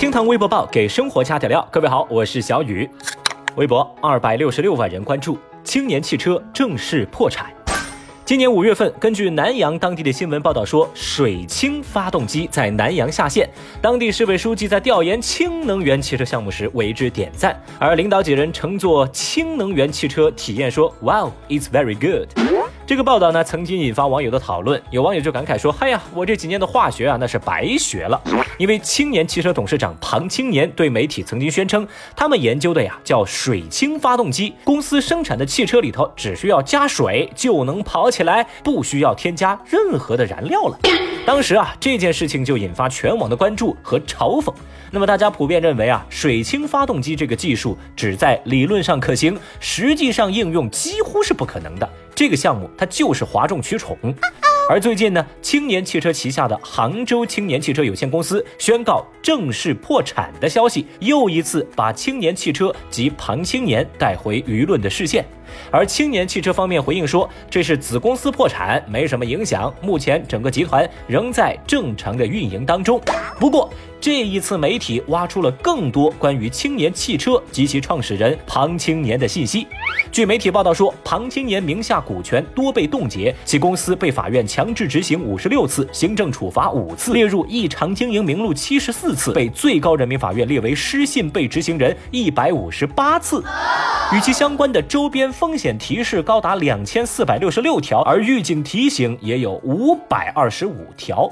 厅堂微博报给生活加点料。各位好，我是小雨。微博二百六十六万人关注，青年汽车正式破产。今年五月份，根据南阳当地的新闻报道说，水氢发动机在南阳下线。当地市委书记在调研氢能源汽车项目时为之点赞，而领导几人乘坐氢能源汽车体验说：“Wow, it's very good。”这个报道呢，曾经引发网友的讨论。有网友就感慨说：“嗨呀，我这几年的化学啊，那是白学了。”因为青年汽车董事长庞青年对媒体曾经宣称，他们研究的呀叫水氢发动机，公司生产的汽车里头只需要加水就能跑起来，不需要添加任何的燃料了。当时啊，这件事情就引发全网的关注和嘲讽。那么大家普遍认为啊，水氢发动机这个技术只在理论上可行，实际上应用几乎是不可能的。这个项目它就是哗众取宠。而最近呢，青年汽车旗下的杭州青年汽车有限公司宣告正式破产的消息，又一次把青年汽车及庞青年带回舆论的视线。而青年汽车方面回应说，这是子公司破产，没什么影响，目前整个集团仍在正常的运营当中。不过，这一次媒体挖出了更多关于青年汽车及其创始人庞青年的信息。据媒体报道说，庞青年名下股权多被冻结，其公司被法院强制执行五十六次，行政处罚五次，列入异常经营名录七十四次，被最高人民法院列为失信被执行人一百五十八次。与其相关的周边风险提示高达两千四百六十六条，而预警提醒也有五百二十五条。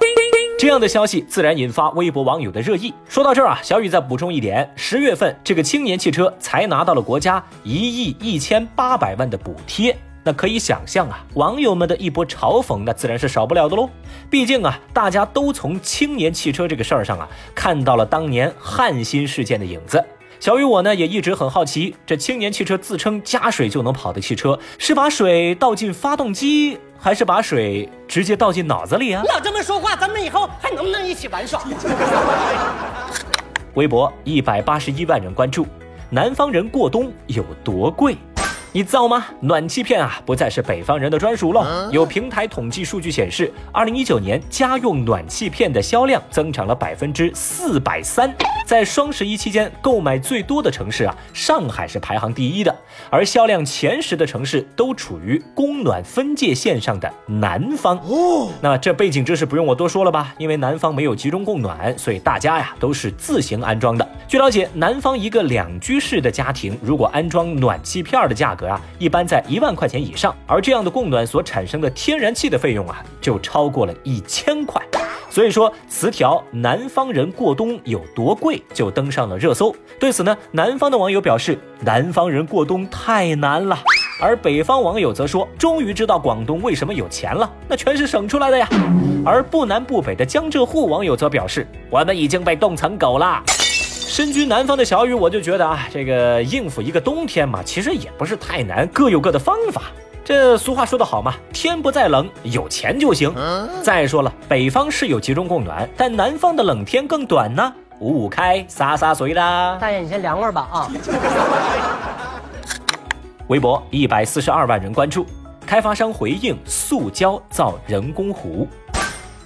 这样的消息自然引发微博网友的热议。说到这儿啊，小雨再补充一点：十月份这个青年汽车才拿到了国家一亿一千八百万的补贴，那可以想象啊，网友们的一波嘲讽那自然是少不了的喽。毕竟啊，大家都从青年汽车这个事儿上啊，看到了当年汉芯事件的影子。小雨我呢也一直很好奇，这青年汽车自称加水就能跑的汽车，是把水倒进发动机？还是把水直接倒进脑子里啊！老这么说话，咱们以后还能不能一起玩耍？微博一百八十一万人关注，南方人过冬有多贵？你造吗？暖气片啊，不再是北方人的专属了。有平台统计数据显示，二零一九年家用暖气片的销量增长了百分之四百三。在双十一期间，购买最多的城市啊，上海是排行第一的。而销量前十的城市都处于供暖分界线上的南方。哦，那这背景知识不用我多说了吧？因为南方没有集中供暖，所以大家呀都是自行安装的。据了解，南方一个两居室的家庭，如果安装暖气片的价格格啊，一般在一万块钱以上，而这样的供暖所产生的天然气的费用啊，就超过了一千块。所以说，词条“南方人过冬有多贵”就登上了热搜。对此呢，南方的网友表示：“南方人过冬太难了。”而北方网友则说：“终于知道广东为什么有钱了，那全是省出来的呀。”而不南不北的江浙沪网友则表示：“我们已经被冻成狗了。”身居南方的小雨，我就觉得啊，这个应付一个冬天嘛，其实也不是太难，各有各的方法。这俗话说得好嘛，天不再冷，有钱就行。再说了，北方是有集中供暖，但南方的冷天更短呢。五五开，洒洒水啦。大爷，你先凉快吧啊。微博一百四十二万人关注，开发商回应塑胶造人工湖。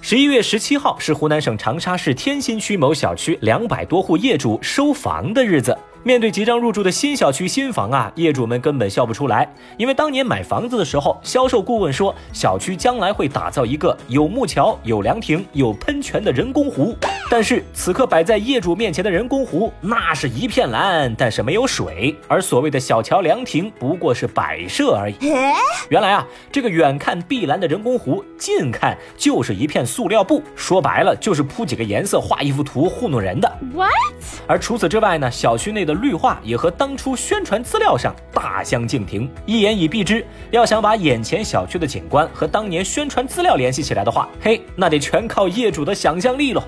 十一月十七号是湖南省长沙市天心区某小区两百多户业主收房的日子。面对即将入住的新小区新房啊，业主们根本笑不出来，因为当年买房子的时候，销售顾问说小区将来会打造一个有木桥、有凉亭、有喷泉的人工湖。但是此刻摆在业主面前的人工湖，那是一片蓝，但是没有水，而所谓的小桥凉亭不过是摆设而已。原来啊，这个远看碧蓝的人工湖，近看就是一片塑料布，说白了就是铺几个颜色、画一幅图糊弄人的。What？而除此之外呢，小区内的绿化也和当初宣传资料上大相径庭。一言以蔽之，要想把眼前小区的景观和当年宣传资料联系起来的话，嘿，那得全靠业主的想象力喽。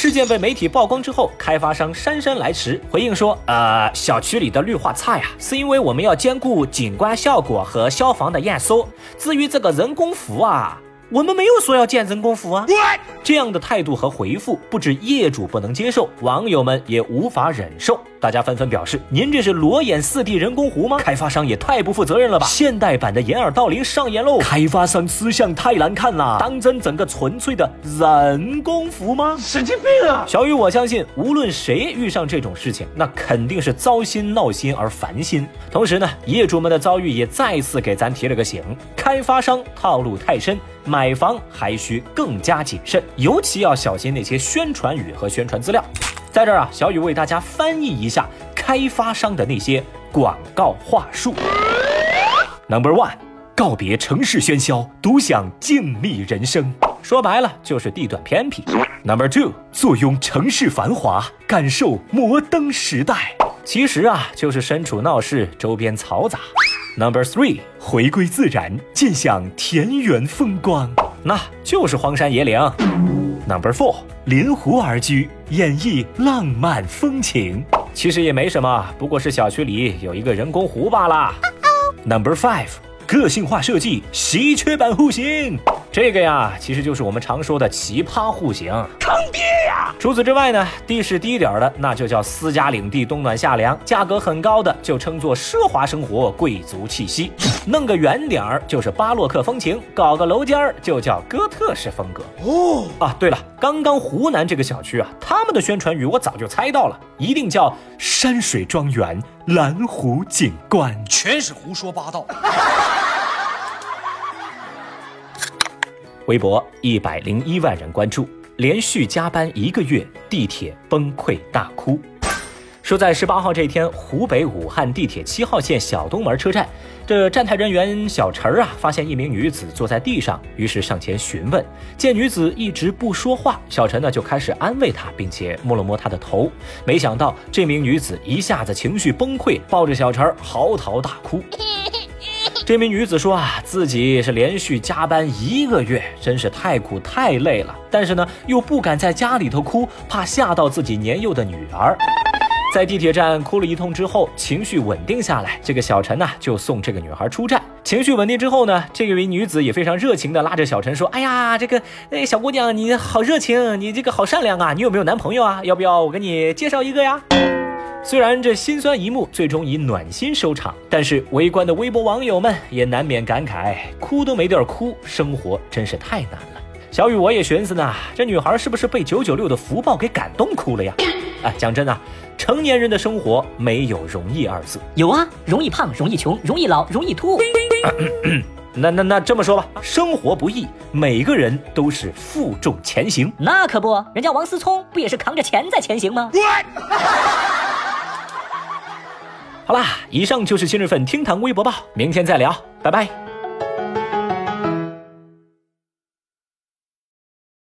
事件被媒体曝光之后，开发商姗姗来迟回应说：“呃，小区里的绿化差呀，是因为我们要兼顾景观效果和消防的验收。至于这个人工湖啊，我们没有说要建人工湖啊。这样的态度和回复，不止业主不能接受，网友们也无法忍受。大家纷纷表示：“您这是裸眼四 D 人工湖吗？开发商也太不负责任了吧！”现代版的掩耳盗铃上演喽！开发商吃相太难看了，当真整个纯粹的人工湖吗？神经病啊！小雨，我相信无论谁遇上这种事情，那肯定是糟心闹心而烦心。同时呢，业主们的遭遇也再次给咱提了个醒：开发商套路太深，买房还需更加谨慎，尤其要小心那些宣传语和宣传资料。在这儿啊，小雨为大家翻译一下开发商的那些广告话术。Number one，告别城市喧嚣，独享静谧人生。说白了就是地段偏僻。Number two，坐拥城市繁华，感受摩登时代。其实啊，就是身处闹市，周边嘈杂。Number three，回归自然，尽享田园风光，那就是荒山野岭。Number four，临湖而居，演绎浪漫风情。其实也没什么，不过是小区里有一个人工湖罢了。Number five，个性化设计，稀缺版户型。这个呀，其实就是我们常说的奇葩户型，坑爹呀！除此之外呢，地势低点的那就叫私家领地，冬暖夏凉；价格很高的就称作奢华生活，贵族气息。弄个远点儿就是巴洛克风情，搞个楼尖儿就叫哥特式风格。哦啊，对了，刚刚湖南这个小区啊，他们的宣传语我早就猜到了，一定叫山水庄园，蓝湖景观，全是胡说八道。微博一百零一万人关注，连续加班一个月，地铁崩溃大哭。说在十八号这天，湖北武汉地铁七号线小东门车站，这站台人员小陈儿啊，发现一名女子坐在地上，于是上前询问。见女子一直不说话，小陈呢就开始安慰她，并且摸了摸她的头。没想到这名女子一下子情绪崩溃，抱着小陈儿嚎啕大哭。这名女子说啊，自己是连续加班一个月，真是太苦太累了。但是呢，又不敢在家里头哭，怕吓到自己年幼的女儿。在地铁站哭了一通之后，情绪稳定下来，这个小陈呢就送这个女孩出站。情绪稳定之后呢，这位女子也非常热情的拉着小陈说：“哎呀，这个哎小姑娘，你好热情，你这个好善良啊，你有没有男朋友啊？要不要我给你介绍一个呀？”虽然这心酸一幕最终以暖心收场，但是围观的微博网友们也难免感慨：哭都没地儿哭，生活真是太难了。小雨，我也寻思呢，这女孩是不是被九九六的福报给感动哭了呀？哎，讲真啊，成年人的生活没有容易二字，有啊，容易胖，容易穷，容易老，容易秃。那那那这么说吧，生活不易，每个人都是负重前行。那可不，人家王思聪不也是扛着钱在前行吗？好啦，以上就是今日份厅堂微博报，明天再聊，拜拜。